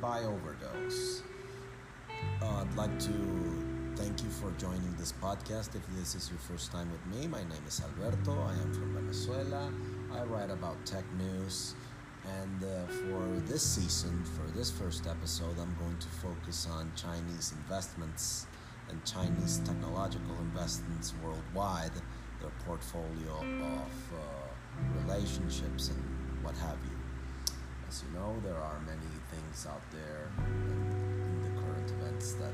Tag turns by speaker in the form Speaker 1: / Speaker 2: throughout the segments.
Speaker 1: by overdose. Uh, I'd like to thank you for joining this podcast. If this is your first time with me, my name is Alberto. I am from Venezuela. I write about tech news. And uh, for this season, for this first episode, I'm going to focus on Chinese investments and Chinese technological investments worldwide, their portfolio of uh, relationships and what have you. As you know, there are many things out there in, the current events that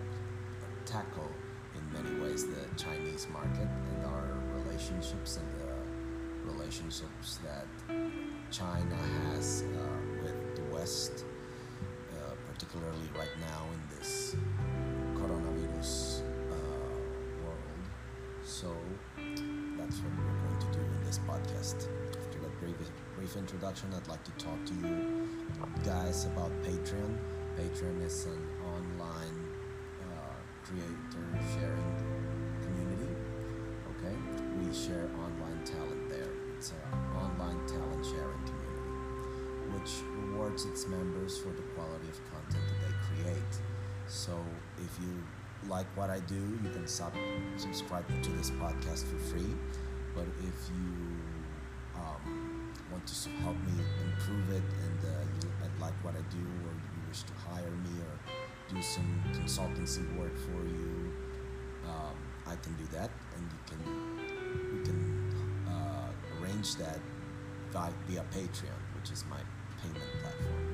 Speaker 1: tackle in many ways the Chinese market and our relationships and the relationships that China has uh, with the West, uh, particularly right now in this coronavirus uh, world. So that's what we're going to do in this podcast. Brief, brief introduction, I'd like to talk to you guys about Patreon. Patreon is an online uh, creator sharing community. Okay, we share online talent there. It's an online talent sharing community, which rewards its members for the quality of content that they create. So if you like what I do, you can sub- subscribe to this podcast for free. But if you um, want to help me improve it and uh, you like what I do, or you wish to hire me or do some consultancy work for you, um, I can do that, and you can can uh, arrange that via, via Patreon, which is my payment platform.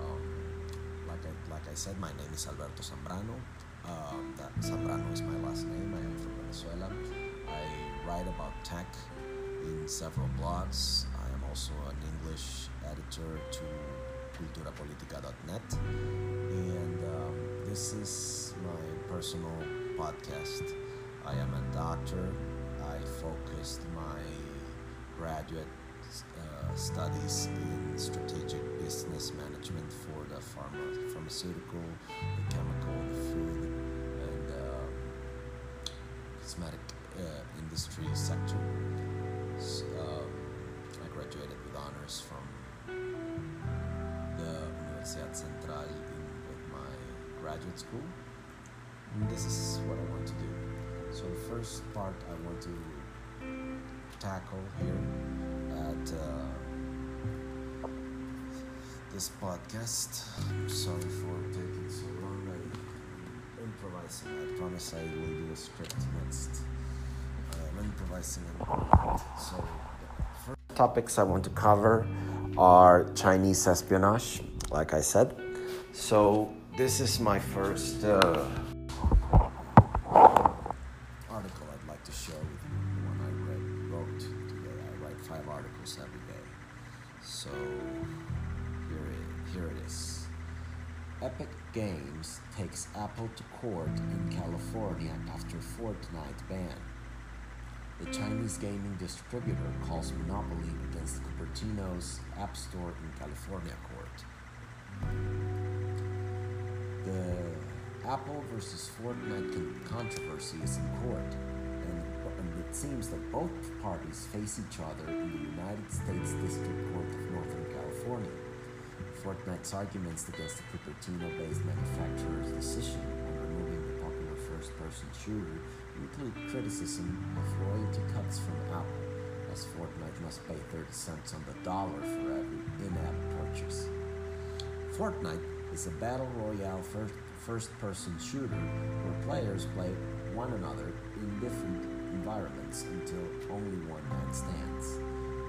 Speaker 1: Um, like I like I said, my name is Alberto Zambrano. Um, Zambrano is my last name. I am from Venezuela. I write about tech in several blogs. Also an English editor to culturapolitica.net. And um, this is my personal podcast. I am a doctor. I focused my graduate uh, studies in strategic business management for the pharma, pharmaceutical, the chemical, the food, and uh, cosmetic uh, industry sector. Graduated with honors from the Universidad Central in, with my graduate school. And this is what I want to do. So the first part I want to tackle here at uh, this podcast. I'm sorry for taking so long. I'm improvising. I promise I will do a script next. I'm improvising. So topics I want to cover are Chinese espionage, like I said. So this is my first. Uh, article I'd like to share with you, the one I read, wrote today. I write five articles every day. So here it, here it is. Epic Games takes Apple to court in California after Fortnite ban. The Chinese gaming distributor calls monopoly against Cupertino's App Store in California court. The Apple versus Fortnite controversy is in court, and, it seems that both parties face each other in the United States District Court of Northern California. Fortnite's arguments against the Cupertino-based manufacturer's decision on removing the popular first-person shooter include criticism of royalty cuts from Apple, as Fortnite must pay 30 cents on the dollar for every in-app purchase. Fortnite is a battle royale first, first-person shooter where players play one another in different environments until only one man stands.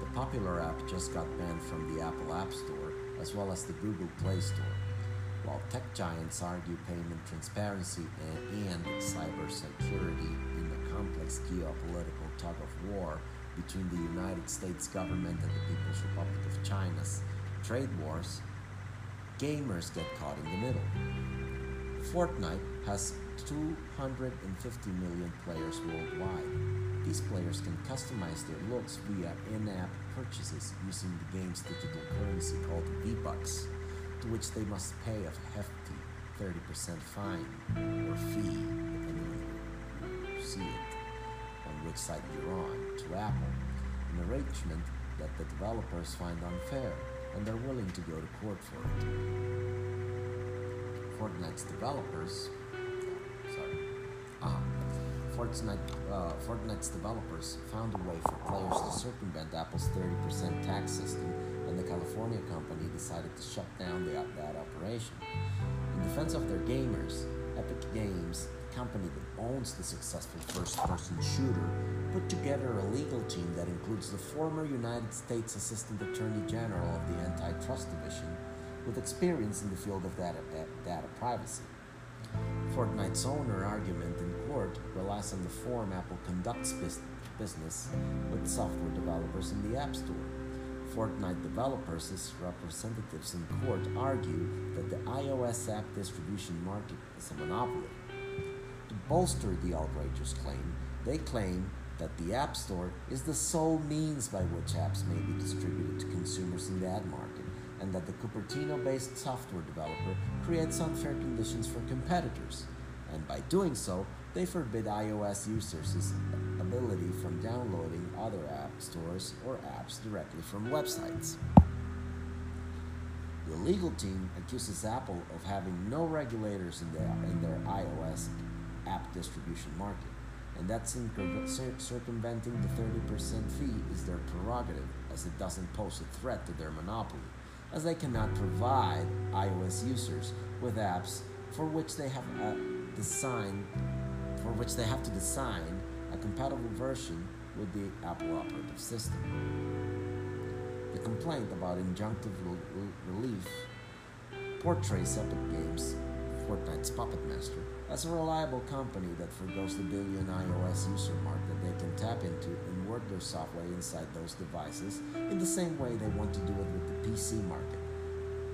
Speaker 1: The popular app just got banned from the Apple App Store as well as the Google Play Store. While tech giants argue payment transparency and, cybersecurity in the complex geopolitical tug of war between the United States government and the People's Republic of China's trade wars, gamers get caught in the middle. Fortnite has 250 million players worldwide. These players can customize their looks via in app purchases using the game's digital currency called V-Bucks, to which they must pay a hefty 30% fine or fee, depending on you see it, on which side you're on, to Apple, an arrangement that the developers find unfair and they're willing to go to court for it. Fortnite's developers, sorry, um, Fortnite, uh, Fortnite's developers found a way for players to circumvent Apple's 30% tax system, the California company decided to shut down the, that operation. In defense of their gamers, Epic Games, the company that owns the successful first person shooter, put together a legal team that includes the former United States Assistant Attorney General of the Antitrust Division with experience in the field of data, data privacy. Fortnite's owner argument in court relies on the form Apple conducts business with software developers in the App Store. Fortnite developers representatives in court argue that the iOS app distribution market is a monopoly. To bolster the outrageous claim, they claim that the App Store is the sole means by which apps may be distributed to consumers in the ad market, and that the Cupertino based software developer creates unfair conditions for competitors. And by doing so, they forbid iOS users' from downloading other app stores or apps directly from websites. The legal team accuses Apple of having no regulators in their, in their iOS app distribution market, and that circumventing the 30% fee is their prerogative, as it doesn't pose a threat to their monopoly, as they cannot provide iOS users with apps for which they have uh, designed, for which they have to design a compatible version with the Apple operative system. The complaint about injunctive relief portrays Epic Games, Fortnite's puppet master, as a reliable company that forgoes the billion iOS user mark that they can tap into and work their software inside those devices in the same way they want to do it with the PC market.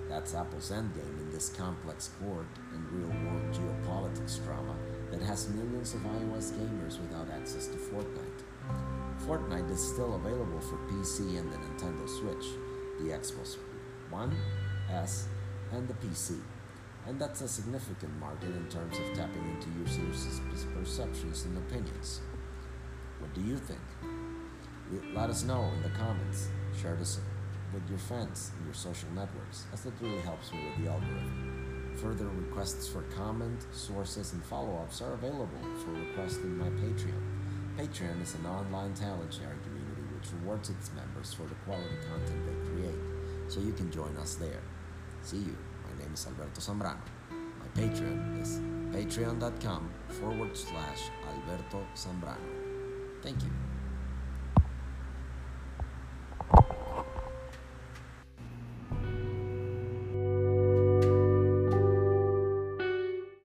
Speaker 1: That's Apple's endgame in this complex court and real world geopolitics drama that has millions of iOS gamers without access to Fortnite. Fortnite is still available for PC and the Nintendo Switch, the Xbox One, S, and the PC. And that's a significant market in terms of tapping into users' perceptions and opinions. What do you think? Let us know in the comments. Share this with your friends and your social networks, as it really helps me with the algorithm. Further requests for comment, sources, and follow ups are available for request in my Patreon. Patreon is an online talent sharing community which rewards its members for the quality content they create, so you can join us there. See you. My name is Alberto Zambrano. My Patreon is patreon.com forward slash Alberto Zambrano. Thank you.